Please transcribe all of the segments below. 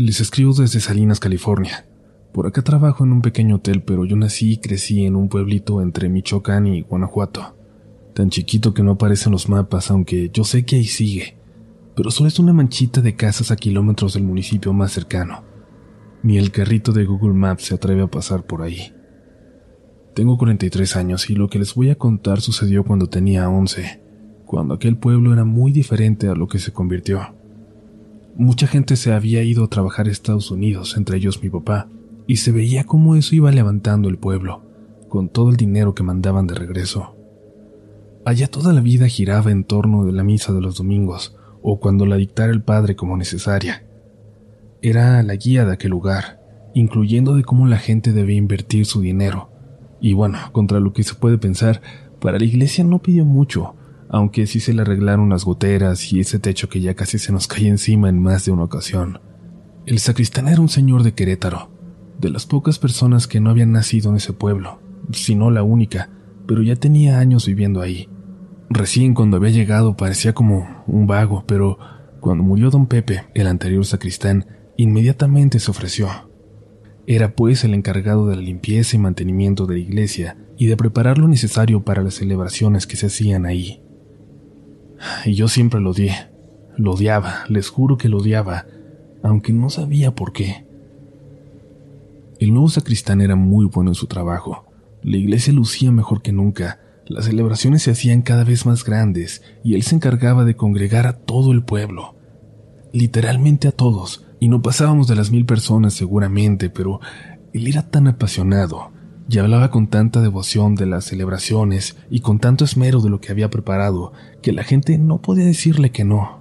Les escribo desde Salinas, California. Por acá trabajo en un pequeño hotel, pero yo nací y crecí en un pueblito entre Michoacán y Guanajuato. Tan chiquito que no aparecen los mapas, aunque yo sé que ahí sigue. Pero solo es una manchita de casas a kilómetros del municipio más cercano. Ni el carrito de Google Maps se atreve a pasar por ahí. Tengo 43 años y lo que les voy a contar sucedió cuando tenía 11, cuando aquel pueblo era muy diferente a lo que se convirtió. Mucha gente se había ido a trabajar a Estados Unidos, entre ellos mi papá, y se veía cómo eso iba levantando el pueblo, con todo el dinero que mandaban de regreso. Allá toda la vida giraba en torno de la misa de los domingos, o cuando la dictara el padre como necesaria. Era la guía de aquel lugar, incluyendo de cómo la gente debía invertir su dinero. Y bueno, contra lo que se puede pensar, para la iglesia no pidió mucho, aunque sí se le arreglaron las goteras y ese techo que ya casi se nos caía encima en más de una ocasión. El sacristán era un señor de Querétaro, de las pocas personas que no habían nacido en ese pueblo, si no la única, pero ya tenía años viviendo ahí. Recién cuando había llegado parecía como un vago, pero cuando murió don Pepe, el anterior sacristán, inmediatamente se ofreció. Era pues el encargado de la limpieza y mantenimiento de la iglesia y de preparar lo necesario para las celebraciones que se hacían ahí. Y yo siempre lo odié. Lo odiaba, les juro que lo odiaba, aunque no sabía por qué. El nuevo sacristán era muy bueno en su trabajo. La iglesia lucía mejor que nunca, las celebraciones se hacían cada vez más grandes y él se encargaba de congregar a todo el pueblo. Literalmente a todos, y no pasábamos de las mil personas seguramente, pero él era tan apasionado y hablaba con tanta devoción de las celebraciones y con tanto esmero de lo que había preparado que la gente no podía decirle que no.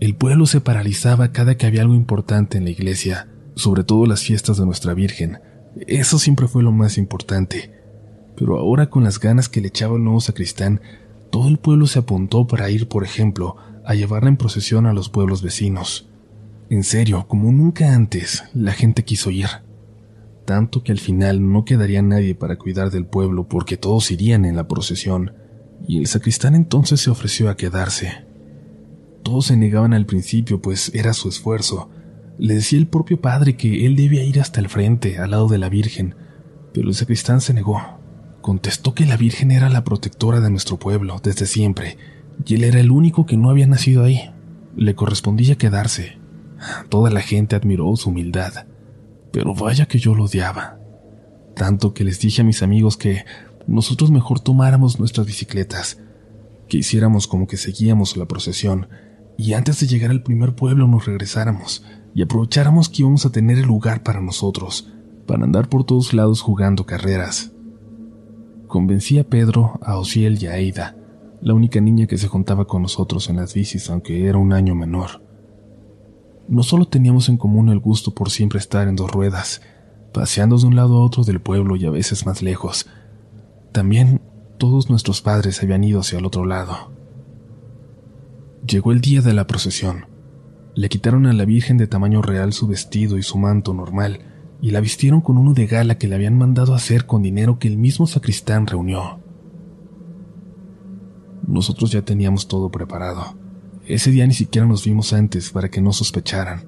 El pueblo se paralizaba cada que había algo importante en la iglesia, sobre todo las fiestas de nuestra Virgen. Eso siempre fue lo más importante. Pero ahora con las ganas que le echaba el nuevo sacristán, todo el pueblo se apuntó para ir, por ejemplo, a llevarla en procesión a los pueblos vecinos. En serio, como nunca antes, la gente quiso ir tanto que al final no quedaría nadie para cuidar del pueblo porque todos irían en la procesión, y el sacristán entonces se ofreció a quedarse. Todos se negaban al principio, pues era su esfuerzo. Le decía el propio padre que él debía ir hasta el frente, al lado de la Virgen, pero el sacristán se negó. Contestó que la Virgen era la protectora de nuestro pueblo desde siempre, y él era el único que no había nacido ahí. Le correspondía quedarse. Toda la gente admiró su humildad pero vaya que yo lo odiaba. Tanto que les dije a mis amigos que nosotros mejor tomáramos nuestras bicicletas, que hiciéramos como que seguíamos la procesión y antes de llegar al primer pueblo nos regresáramos y aprovecháramos que íbamos a tener el lugar para nosotros, para andar por todos lados jugando carreras. Convencí a Pedro, a Osiel y a Aida, la única niña que se juntaba con nosotros en las bicis aunque era un año menor. No solo teníamos en común el gusto por siempre estar en dos ruedas, paseando de un lado a otro del pueblo y a veces más lejos, también todos nuestros padres habían ido hacia el otro lado. Llegó el día de la procesión. Le quitaron a la Virgen de tamaño real su vestido y su manto normal, y la vistieron con uno de gala que le habían mandado hacer con dinero que el mismo sacristán reunió. Nosotros ya teníamos todo preparado. Ese día ni siquiera nos vimos antes para que no sospecharan.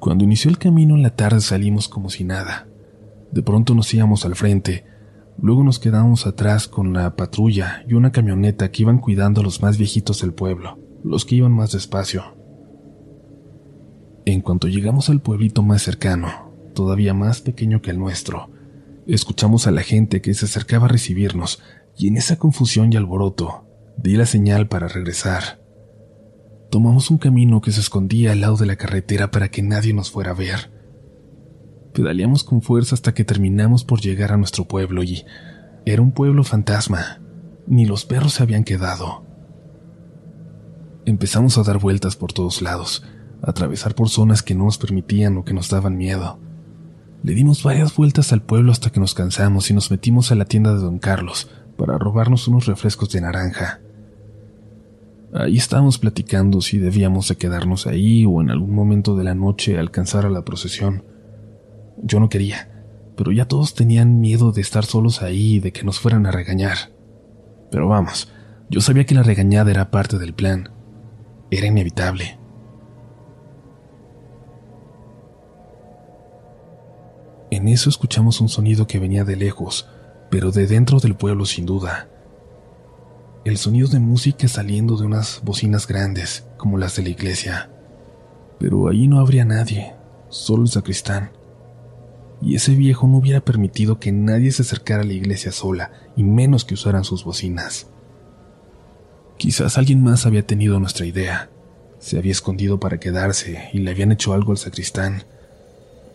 Cuando inició el camino en la tarde salimos como si nada. De pronto nos íbamos al frente, luego nos quedamos atrás con la patrulla y una camioneta que iban cuidando a los más viejitos del pueblo, los que iban más despacio. En cuanto llegamos al pueblito más cercano, todavía más pequeño que el nuestro, escuchamos a la gente que se acercaba a recibirnos y en esa confusión y alboroto Di la señal para regresar. Tomamos un camino que se escondía al lado de la carretera para que nadie nos fuera a ver. Pedaleamos con fuerza hasta que terminamos por llegar a nuestro pueblo y era un pueblo fantasma. Ni los perros se habían quedado. Empezamos a dar vueltas por todos lados, a atravesar por zonas que no nos permitían o que nos daban miedo. Le dimos varias vueltas al pueblo hasta que nos cansamos y nos metimos a la tienda de don Carlos para robarnos unos refrescos de naranja. Ahí estábamos platicando si debíamos de quedarnos ahí o en algún momento de la noche alcanzar a la procesión. Yo no quería, pero ya todos tenían miedo de estar solos ahí y de que nos fueran a regañar. Pero vamos, yo sabía que la regañada era parte del plan. Era inevitable. En eso escuchamos un sonido que venía de lejos, pero de dentro del pueblo sin duda. El sonido de música saliendo de unas bocinas grandes, como las de la iglesia. Pero ahí no habría nadie, solo el sacristán. Y ese viejo no hubiera permitido que nadie se acercara a la iglesia sola, y menos que usaran sus bocinas. Quizás alguien más había tenido nuestra idea. Se había escondido para quedarse y le habían hecho algo al sacristán.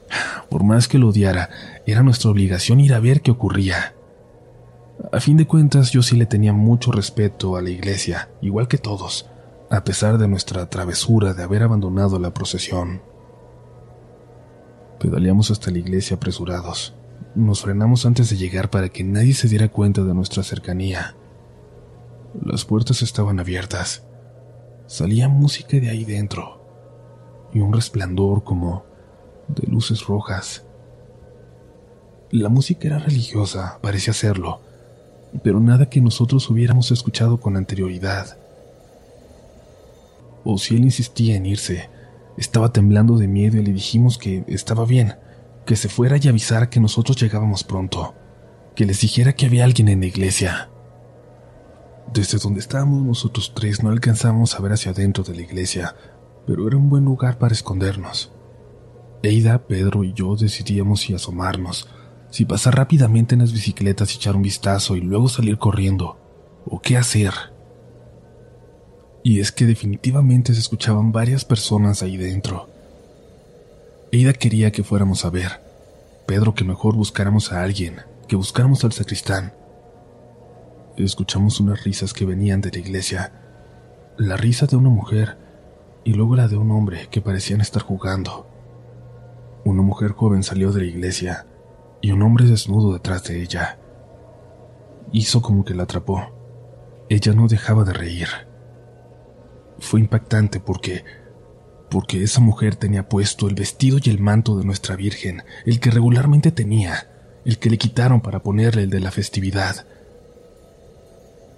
Por más que lo odiara, era nuestra obligación ir a ver qué ocurría. A fin de cuentas, yo sí le tenía mucho respeto a la iglesia, igual que todos, a pesar de nuestra travesura de haber abandonado la procesión. Pedaleamos hasta la iglesia apresurados. Nos frenamos antes de llegar para que nadie se diera cuenta de nuestra cercanía. Las puertas estaban abiertas. Salía música de ahí dentro y un resplandor como de luces rojas. La música era religiosa, parecía serlo, pero nada que nosotros hubiéramos escuchado con anterioridad. O si él insistía en irse, estaba temblando de miedo y le dijimos que estaba bien, que se fuera y avisara que nosotros llegábamos pronto, que les dijera que había alguien en la iglesia. Desde donde estábamos nosotros tres no alcanzamos a ver hacia adentro de la iglesia, pero era un buen lugar para escondernos. Eida, Pedro y yo decidíamos si asomarnos, si pasar rápidamente en las bicicletas y echar un vistazo y luego salir corriendo, o qué hacer. Y es que definitivamente se escuchaban varias personas ahí dentro. Eida quería que fuéramos a ver, Pedro que mejor buscáramos a alguien, que buscáramos al sacristán. Escuchamos unas risas que venían de la iglesia, la risa de una mujer y luego la de un hombre que parecían estar jugando. Una mujer joven salió de la iglesia y un hombre desnudo detrás de ella. Hizo como que la atrapó. Ella no dejaba de reír. Fue impactante porque porque esa mujer tenía puesto el vestido y el manto de nuestra Virgen, el que regularmente tenía, el que le quitaron para ponerle el de la festividad.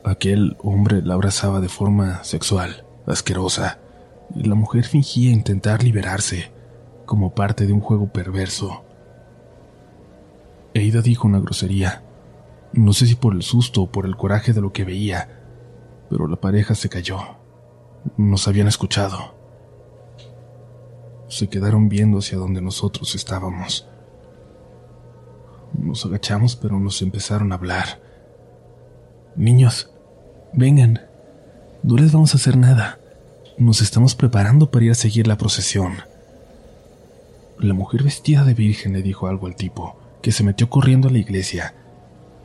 Aquel hombre la abrazaba de forma sexual, asquerosa, y la mujer fingía intentar liberarse, como parte de un juego perverso. Eida dijo una grosería. No sé si por el susto o por el coraje de lo que veía, pero la pareja se cayó. Nos habían escuchado. Se quedaron viendo hacia donde nosotros estábamos. Nos agachamos, pero nos empezaron a hablar. Niños, vengan. No les vamos a hacer nada. Nos estamos preparando para ir a seguir la procesión. La mujer vestida de virgen le dijo algo al tipo, que se metió corriendo a la iglesia,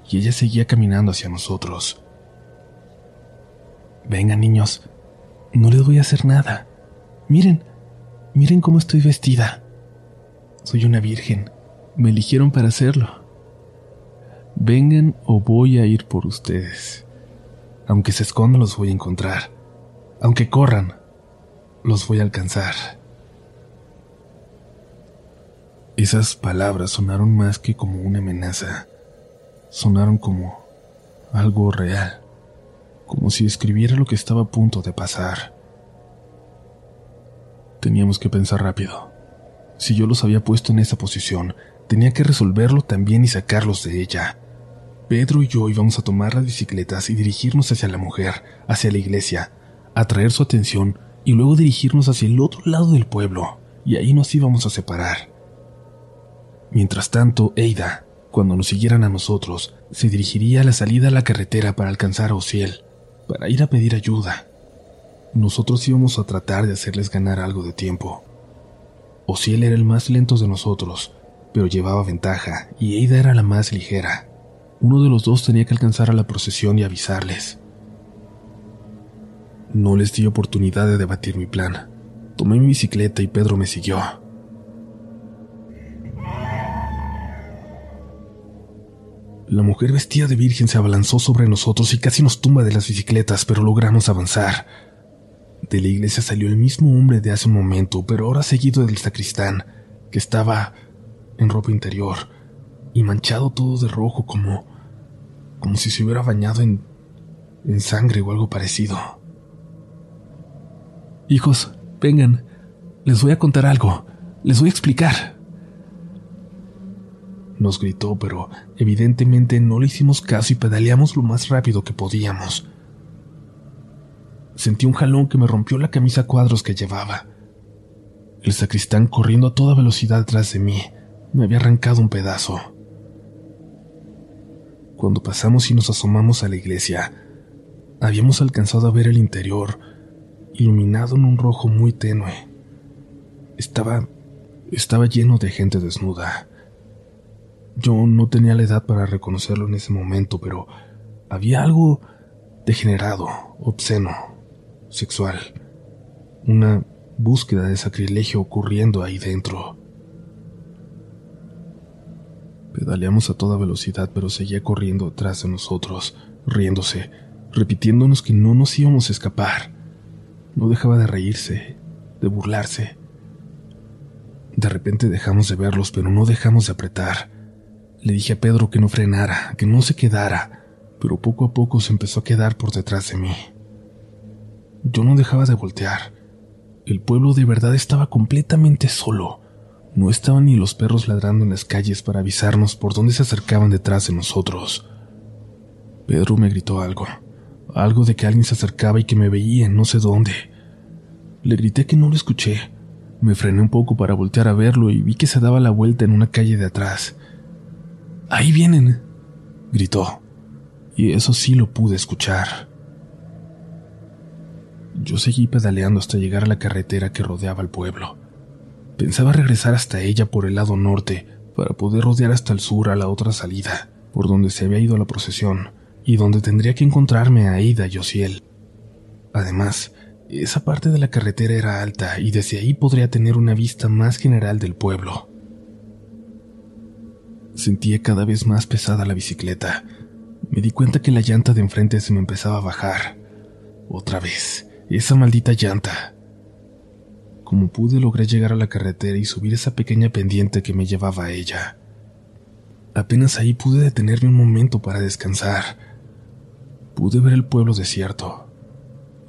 y ella seguía caminando hacia nosotros. Vengan, niños, no les voy a hacer nada. Miren, miren cómo estoy vestida. Soy una virgen. Me eligieron para hacerlo. Vengan o voy a ir por ustedes. Aunque se escondan los voy a encontrar. Aunque corran, los voy a alcanzar. Esas palabras sonaron más que como una amenaza, sonaron como algo real, como si escribiera lo que estaba a punto de pasar. Teníamos que pensar rápido. Si yo los había puesto en esa posición, tenía que resolverlo también y sacarlos de ella. Pedro y yo íbamos a tomar las bicicletas y dirigirnos hacia la mujer, hacia la iglesia, atraer su atención y luego dirigirnos hacia el otro lado del pueblo, y ahí nos íbamos a separar. Mientras tanto, Eida, cuando nos siguieran a nosotros, se dirigiría a la salida a la carretera para alcanzar a Ociel, para ir a pedir ayuda. Nosotros íbamos a tratar de hacerles ganar algo de tiempo. Ociel era el más lento de nosotros, pero llevaba ventaja, y Eida era la más ligera. Uno de los dos tenía que alcanzar a la procesión y avisarles. No les di oportunidad de debatir mi plan. Tomé mi bicicleta y Pedro me siguió. La mujer vestida de virgen se abalanzó sobre nosotros y casi nos tumba de las bicicletas, pero logramos avanzar. De la iglesia salió el mismo hombre de hace un momento, pero ahora seguido del sacristán, que estaba en ropa interior y manchado todo de rojo como como si se hubiera bañado en en sangre o algo parecido. Hijos, vengan, les voy a contar algo, les voy a explicar. Nos gritó, pero evidentemente no le hicimos caso y pedaleamos lo más rápido que podíamos. Sentí un jalón que me rompió la camisa cuadros que llevaba. El sacristán corriendo a toda velocidad detrás de mí me había arrancado un pedazo. Cuando pasamos y nos asomamos a la iglesia, habíamos alcanzado a ver el interior, iluminado en un rojo muy tenue. Estaba estaba lleno de gente desnuda. Yo no tenía la edad para reconocerlo en ese momento, pero había algo degenerado, obsceno, sexual. Una búsqueda de sacrilegio ocurriendo ahí dentro. Pedaleamos a toda velocidad, pero seguía corriendo detrás de nosotros, riéndose, repitiéndonos que no nos íbamos a escapar. No dejaba de reírse, de burlarse. De repente dejamos de verlos, pero no dejamos de apretar. Le dije a Pedro que no frenara, que no se quedara, pero poco a poco se empezó a quedar por detrás de mí. Yo no dejaba de voltear. El pueblo de verdad estaba completamente solo. No estaban ni los perros ladrando en las calles para avisarnos por dónde se acercaban detrás de nosotros. Pedro me gritó algo, algo de que alguien se acercaba y que me veía en no sé dónde. Le grité que no lo escuché, me frené un poco para voltear a verlo y vi que se daba la vuelta en una calle de atrás. Ahí vienen, gritó, y eso sí lo pude escuchar. Yo seguí pedaleando hasta llegar a la carretera que rodeaba el pueblo. Pensaba regresar hasta ella por el lado norte para poder rodear hasta el sur a la otra salida, por donde se había ido la procesión, y donde tendría que encontrarme a Aida y Osiel. Además, esa parte de la carretera era alta y desde ahí podría tener una vista más general del pueblo. Sentía cada vez más pesada la bicicleta. Me di cuenta que la llanta de enfrente se me empezaba a bajar. Otra vez, esa maldita llanta. Como pude logré llegar a la carretera y subir esa pequeña pendiente que me llevaba a ella. Apenas ahí pude detenerme un momento para descansar. Pude ver el pueblo desierto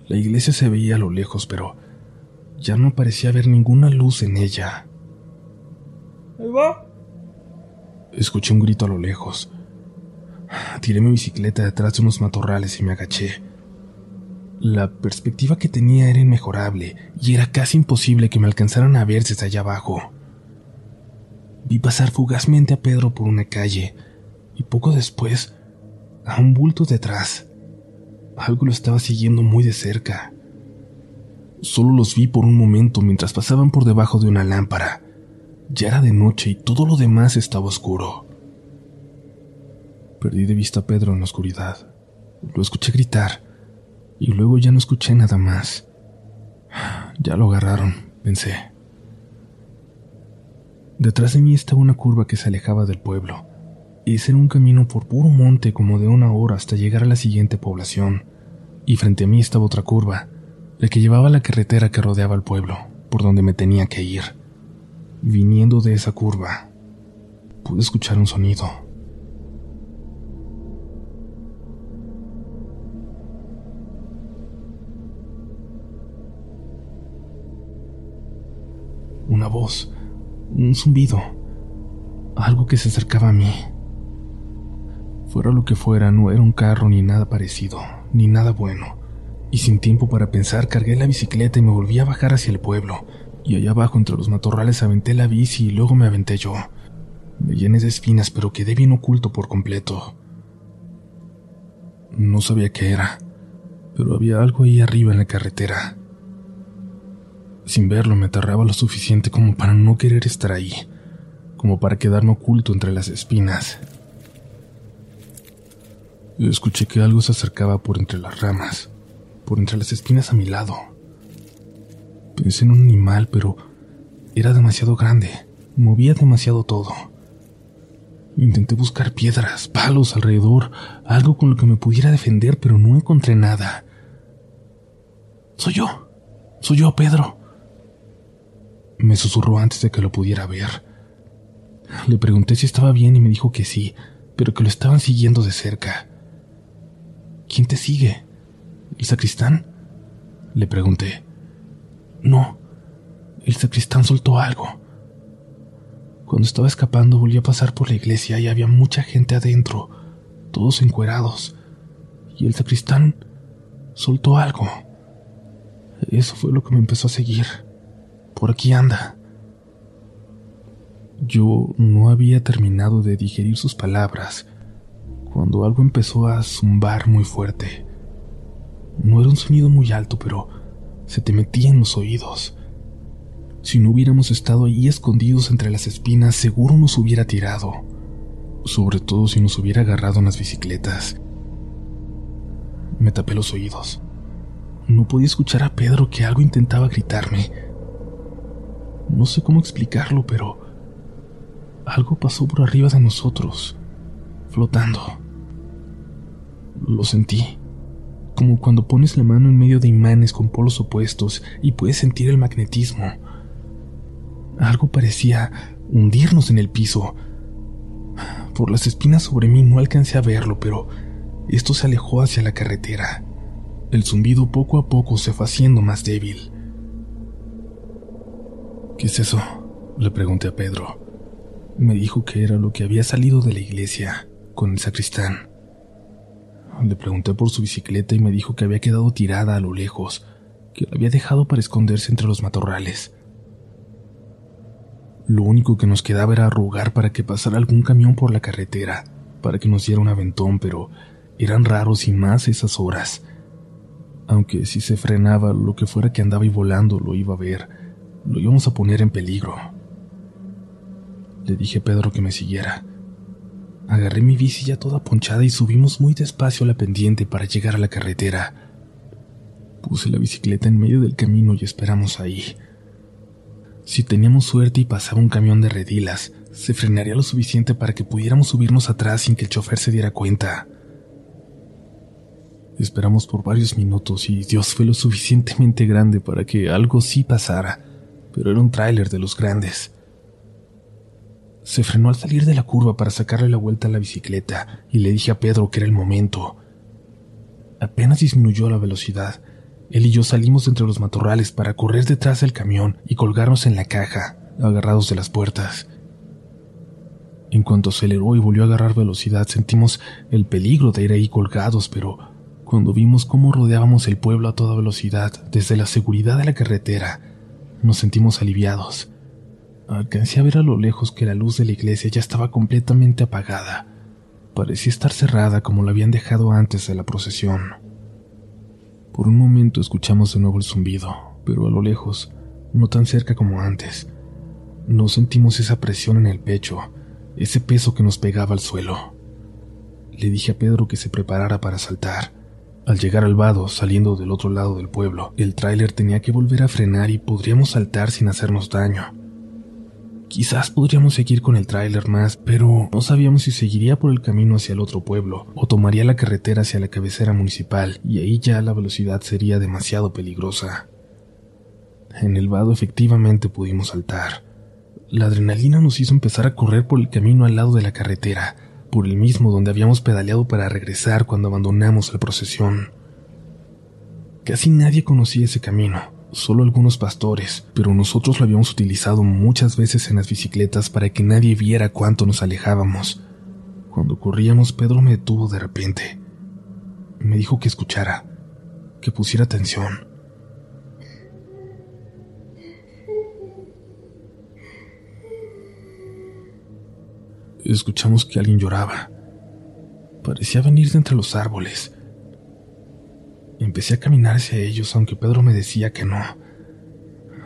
la iglesia se veía a lo lejos, pero ya no parecía haber ninguna luz en ella. ¿Ahí va? Escuché un grito a lo lejos. Tiré mi bicicleta detrás de unos matorrales y me agaché. La perspectiva que tenía era inmejorable y era casi imposible que me alcanzaran a ver desde allá abajo. Vi pasar fugazmente a Pedro por una calle y poco después a un bulto detrás. Algo lo estaba siguiendo muy de cerca. Solo los vi por un momento mientras pasaban por debajo de una lámpara. Ya era de noche y todo lo demás estaba oscuro. Perdí de vista a Pedro en la oscuridad. Lo escuché gritar y luego ya no escuché nada más. Ya lo agarraron, pensé. Detrás de mí estaba una curva que se alejaba del pueblo. Ese era un camino por puro monte como de una hora hasta llegar a la siguiente población, y frente a mí estaba otra curva, la que llevaba a la carretera que rodeaba el pueblo, por donde me tenía que ir. Viniendo de esa curva, pude escuchar un sonido. Una voz, un zumbido, algo que se acercaba a mí. Fuera lo que fuera, no era un carro ni nada parecido, ni nada bueno. Y sin tiempo para pensar, cargué la bicicleta y me volví a bajar hacia el pueblo. Y allá abajo, entre los matorrales, aventé la bici y luego me aventé yo. Me llené de espinas, pero quedé bien oculto por completo. No sabía qué era, pero había algo ahí arriba en la carretera. Sin verlo me aterraba lo suficiente como para no querer estar ahí, como para quedarme oculto entre las espinas. Escuché que algo se acercaba por entre las ramas, por entre las espinas a mi lado. Pensé en un animal, pero era demasiado grande, movía demasiado todo. Intenté buscar piedras, palos alrededor, algo con lo que me pudiera defender, pero no encontré nada. Soy yo, soy yo, Pedro. Me susurró antes de que lo pudiera ver. Le pregunté si estaba bien y me dijo que sí, pero que lo estaban siguiendo de cerca. ¿Quién te sigue? ¿El sacristán? Le pregunté. No, el sacristán soltó algo. Cuando estaba escapando volví a pasar por la iglesia y había mucha gente adentro, todos encuerados, y el sacristán soltó algo. Eso fue lo que me empezó a seguir. Por aquí anda. Yo no había terminado de digerir sus palabras cuando algo empezó a zumbar muy fuerte. No era un sonido muy alto, pero se te metía en los oídos. Si no hubiéramos estado ahí escondidos entre las espinas, seguro nos hubiera tirado, sobre todo si nos hubiera agarrado en las bicicletas. Me tapé los oídos. No podía escuchar a Pedro que algo intentaba gritarme. No sé cómo explicarlo, pero algo pasó por arriba de nosotros, flotando. Lo sentí, como cuando pones la mano en medio de imanes con polos opuestos y puedes sentir el magnetismo. Algo parecía hundirnos en el piso. Por las espinas sobre mí no alcancé a verlo, pero esto se alejó hacia la carretera. El zumbido poco a poco se fue haciendo más débil. ¿Qué es eso? Le pregunté a Pedro. Me dijo que era lo que había salido de la iglesia con el sacristán. Le pregunté por su bicicleta y me dijo que había quedado tirada a lo lejos, que la había dejado para esconderse entre los matorrales. Lo único que nos quedaba era rogar para que pasara algún camión por la carretera, para que nos diera un aventón, pero eran raros y más esas horas. Aunque si se frenaba lo que fuera que andaba y volando lo iba a ver, lo íbamos a poner en peligro. Le dije a Pedro que me siguiera. Agarré mi bici ya toda ponchada y subimos muy despacio la pendiente para llegar a la carretera. Puse la bicicleta en medio del camino y esperamos ahí. Si teníamos suerte y pasaba un camión de redilas, se frenaría lo suficiente para que pudiéramos subirnos atrás sin que el chofer se diera cuenta. Esperamos por varios minutos y Dios fue lo suficientemente grande para que algo sí pasara, pero era un tráiler de los grandes. Se frenó al salir de la curva para sacarle la vuelta a la bicicleta y le dije a Pedro que era el momento. Apenas disminuyó la velocidad. Él y yo salimos entre los matorrales para correr detrás del camión y colgarnos en la caja, agarrados de las puertas. En cuanto aceleró y volvió a agarrar velocidad, sentimos el peligro de ir ahí colgados, pero cuando vimos cómo rodeábamos el pueblo a toda velocidad desde la seguridad de la carretera, nos sentimos aliviados. Alcancé a ver a lo lejos que la luz de la iglesia ya estaba completamente apagada. Parecía estar cerrada como la habían dejado antes de la procesión. Por un momento escuchamos de nuevo el zumbido, pero a lo lejos, no tan cerca como antes. No sentimos esa presión en el pecho, ese peso que nos pegaba al suelo. Le dije a Pedro que se preparara para saltar. Al llegar al vado, saliendo del otro lado del pueblo, el tráiler tenía que volver a frenar y podríamos saltar sin hacernos daño. Quizás podríamos seguir con el tráiler más, pero no sabíamos si seguiría por el camino hacia el otro pueblo o tomaría la carretera hacia la cabecera municipal y ahí ya la velocidad sería demasiado peligrosa. En el vado efectivamente pudimos saltar. La adrenalina nos hizo empezar a correr por el camino al lado de la carretera, por el mismo donde habíamos pedaleado para regresar cuando abandonamos la procesión. Casi nadie conocía ese camino, solo algunos pastores, pero nosotros lo habíamos utilizado muchas veces en las bicicletas para que nadie viera cuánto nos alejábamos. Cuando corríamos, Pedro me detuvo de repente. Me dijo que escuchara, que pusiera atención. Escuchamos que alguien lloraba. Parecía venir de entre los árboles. Empecé a caminar hacia ellos, aunque Pedro me decía que no.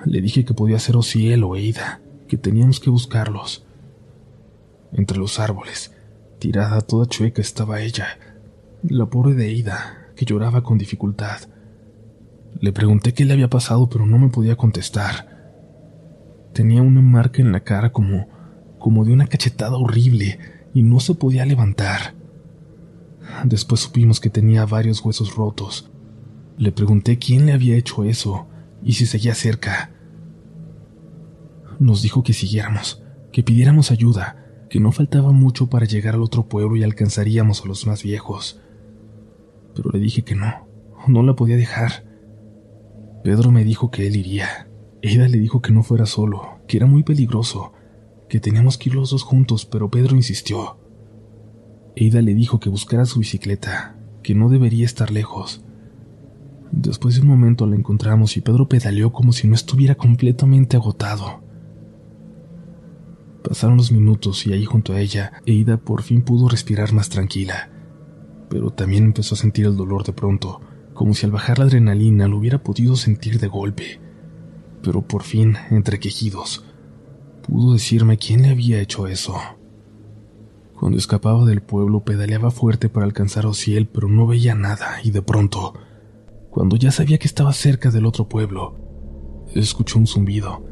Le dije que podía ser Ociel o Eida, que teníamos que buscarlos. Entre los árboles, tirada toda chueca, estaba ella, la pobre de Eida, que lloraba con dificultad. Le pregunté qué le había pasado, pero no me podía contestar. Tenía una marca en la cara como, como de una cachetada horrible y no se podía levantar. Después supimos que tenía varios huesos rotos le pregunté quién le había hecho eso y si seguía cerca. Nos dijo que siguiéramos, que pidiéramos ayuda, que no faltaba mucho para llegar al otro pueblo y alcanzaríamos a los más viejos. Pero le dije que no, no la podía dejar. Pedro me dijo que él iría. Eda le dijo que no fuera solo, que era muy peligroso, que teníamos que ir los dos juntos, pero Pedro insistió. Eida le dijo que buscara su bicicleta, que no debería estar lejos. Después de un momento la encontramos y Pedro pedaleó como si no estuviera completamente agotado. Pasaron los minutos y ahí junto a ella, Eida por fin pudo respirar más tranquila, pero también empezó a sentir el dolor de pronto, como si al bajar la adrenalina lo hubiera podido sentir de golpe. Pero por fin, entre quejidos, pudo decirme quién le había hecho eso. Cuando escapaba del pueblo pedaleaba fuerte para alcanzar a Ociel, pero no veía nada, y de pronto, cuando ya sabía que estaba cerca del otro pueblo, escuchó un zumbido,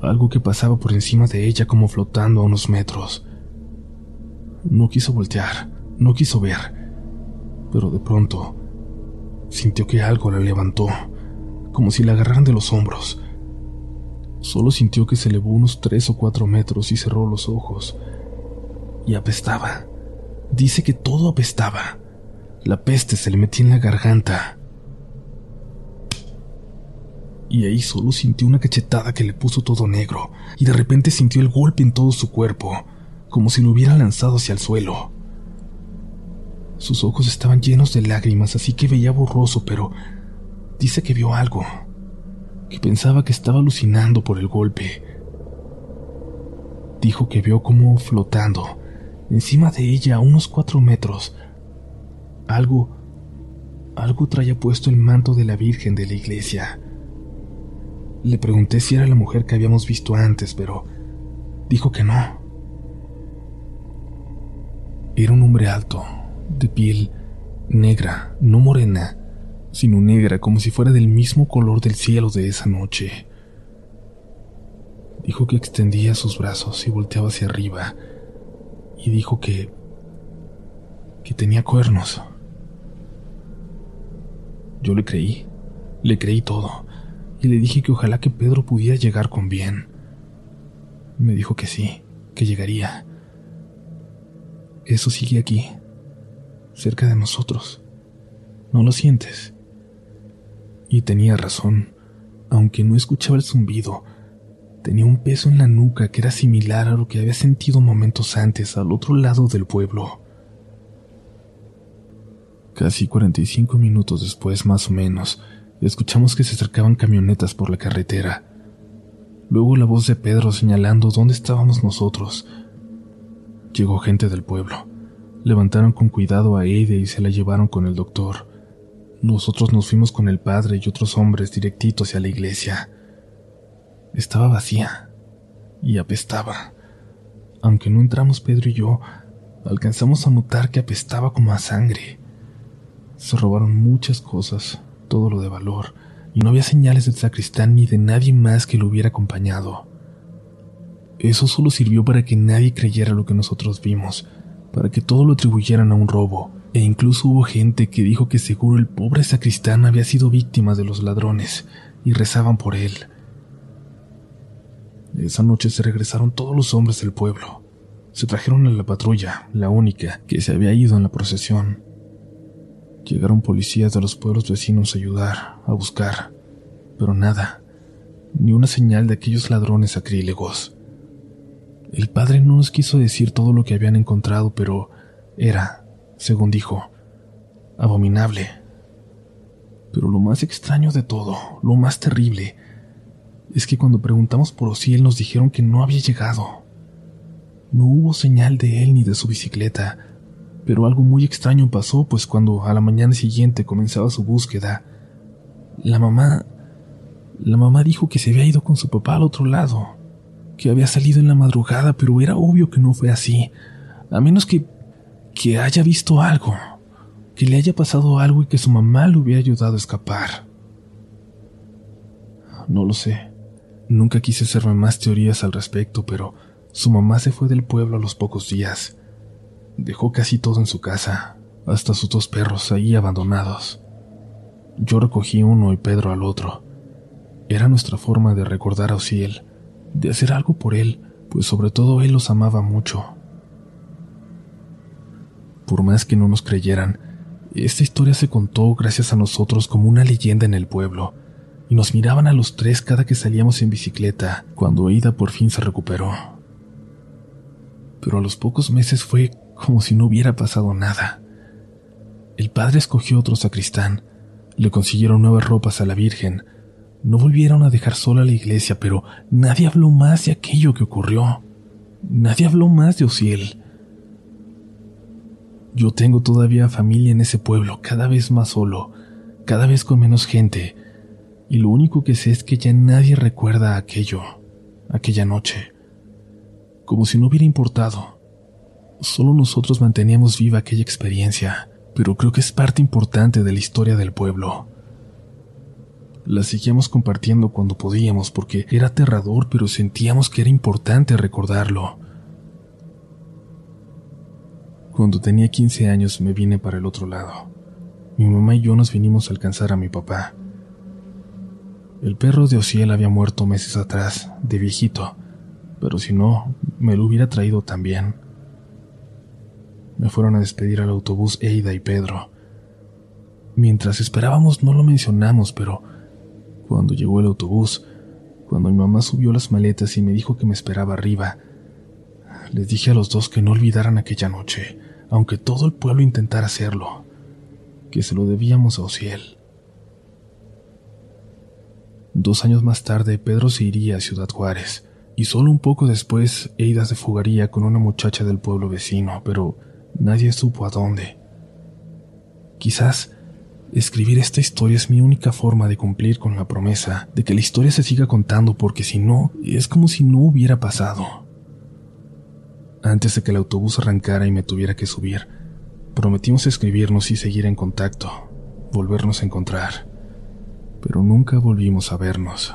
algo que pasaba por encima de ella como flotando a unos metros. No quiso voltear, no quiso ver, pero de pronto sintió que algo la levantó, como si la agarraran de los hombros. Solo sintió que se elevó unos tres o cuatro metros y cerró los ojos y apestaba. Dice que todo apestaba. La peste se le metía en la garganta. Y ahí solo sintió una cachetada que le puso todo negro, y de repente sintió el golpe en todo su cuerpo, como si lo hubiera lanzado hacia el suelo. Sus ojos estaban llenos de lágrimas, así que veía borroso, pero dice que vio algo, que pensaba que estaba alucinando por el golpe. Dijo que vio como flotando, encima de ella a unos cuatro metros. Algo, algo traía puesto el manto de la Virgen de la iglesia. Le pregunté si era la mujer que habíamos visto antes, pero dijo que no. Era un hombre alto, de piel negra, no morena, sino negra como si fuera del mismo color del cielo de esa noche. Dijo que extendía sus brazos y volteaba hacia arriba, y dijo que... que tenía cuernos. Yo le creí, le creí todo, y le dije que ojalá que Pedro pudiera llegar con bien. Me dijo que sí, que llegaría. Eso sigue aquí, cerca de nosotros. ¿No lo sientes? Y tenía razón, aunque no escuchaba el zumbido, Tenía un peso en la nuca que era similar a lo que había sentido momentos antes al otro lado del pueblo. Casi 45 minutos después, más o menos, escuchamos que se acercaban camionetas por la carretera. Luego la voz de Pedro señalando dónde estábamos nosotros. Llegó gente del pueblo. Levantaron con cuidado a Eide y se la llevaron con el doctor. Nosotros nos fuimos con el padre y otros hombres directito hacia la iglesia. Estaba vacía y apestaba. Aunque no entramos Pedro y yo, alcanzamos a notar que apestaba como a sangre. Se robaron muchas cosas, todo lo de valor, y no había señales del sacristán ni de nadie más que lo hubiera acompañado. Eso solo sirvió para que nadie creyera lo que nosotros vimos, para que todo lo atribuyeran a un robo, e incluso hubo gente que dijo que seguro el pobre sacristán había sido víctima de los ladrones, y rezaban por él. Esa noche se regresaron todos los hombres del pueblo. Se trajeron a la patrulla, la única que se había ido en la procesión. Llegaron policías de los pueblos vecinos a ayudar, a buscar, pero nada, ni una señal de aquellos ladrones acrílegos. El padre no nos quiso decir todo lo que habían encontrado, pero era, según dijo, abominable. Pero lo más extraño de todo, lo más terrible, es que cuando preguntamos por Osiel nos dijeron que no había llegado. No hubo señal de él ni de su bicicleta, pero algo muy extraño pasó, pues cuando a la mañana siguiente comenzaba su búsqueda, la mamá... La mamá dijo que se había ido con su papá al otro lado, que había salido en la madrugada, pero era obvio que no fue así, a menos que... que haya visto algo, que le haya pasado algo y que su mamá le hubiera ayudado a escapar. No lo sé. Nunca quise hacerme más teorías al respecto, pero su mamá se fue del pueblo a los pocos días. Dejó casi todo en su casa, hasta sus dos perros ahí abandonados. Yo recogí uno y Pedro al otro. Era nuestra forma de recordar a Osiel, de hacer algo por él, pues sobre todo él los amaba mucho. Por más que no nos creyeran, esta historia se contó gracias a nosotros como una leyenda en el pueblo, y nos miraban a los tres cada que salíamos en bicicleta, cuando Ida por fin se recuperó. pero a los pocos meses fue como si no hubiera pasado nada. El padre escogió otro sacristán, le consiguieron nuevas ropas a la Virgen, no volvieron a dejar sola la iglesia, pero nadie habló más de aquello que ocurrió. Nadie habló más de Ociel. Yo tengo todavía familia en ese pueblo, cada vez más solo, cada vez con menos gente, y lo único que sé es que ya nadie recuerda aquello, aquella noche, como si no hubiera importado. Solo nosotros manteníamos viva aquella experiencia, pero creo que es parte importante de la historia del pueblo. La seguíamos compartiendo cuando podíamos porque era aterrador, pero sentíamos que era importante recordarlo. Cuando tenía 15 años me vine para el otro lado. Mi mamá y yo nos vinimos a alcanzar a mi papá. El perro de Ociel había muerto meses atrás, de viejito, pero si no, me lo hubiera traído también. Me fueron a despedir al autobús Eida y Pedro. Mientras esperábamos no lo mencionamos, pero cuando llegó el autobús, cuando mi mamá subió las maletas y me dijo que me esperaba arriba, les dije a los dos que no olvidaran aquella noche, aunque todo el pueblo intentara hacerlo, que se lo debíamos a Ociel. Dos años más tarde, Pedro se iría a Ciudad Juárez, y solo un poco después, Eida se fugaría con una muchacha del pueblo vecino, pero nadie supo a dónde. Quizás escribir esta historia es mi única forma de cumplir con la promesa de que la historia se siga contando porque si no, es como si no hubiera pasado. Antes de que el autobús arrancara y me tuviera que subir, prometimos escribirnos y seguir en contacto, volvernos a encontrar, pero nunca volvimos a vernos.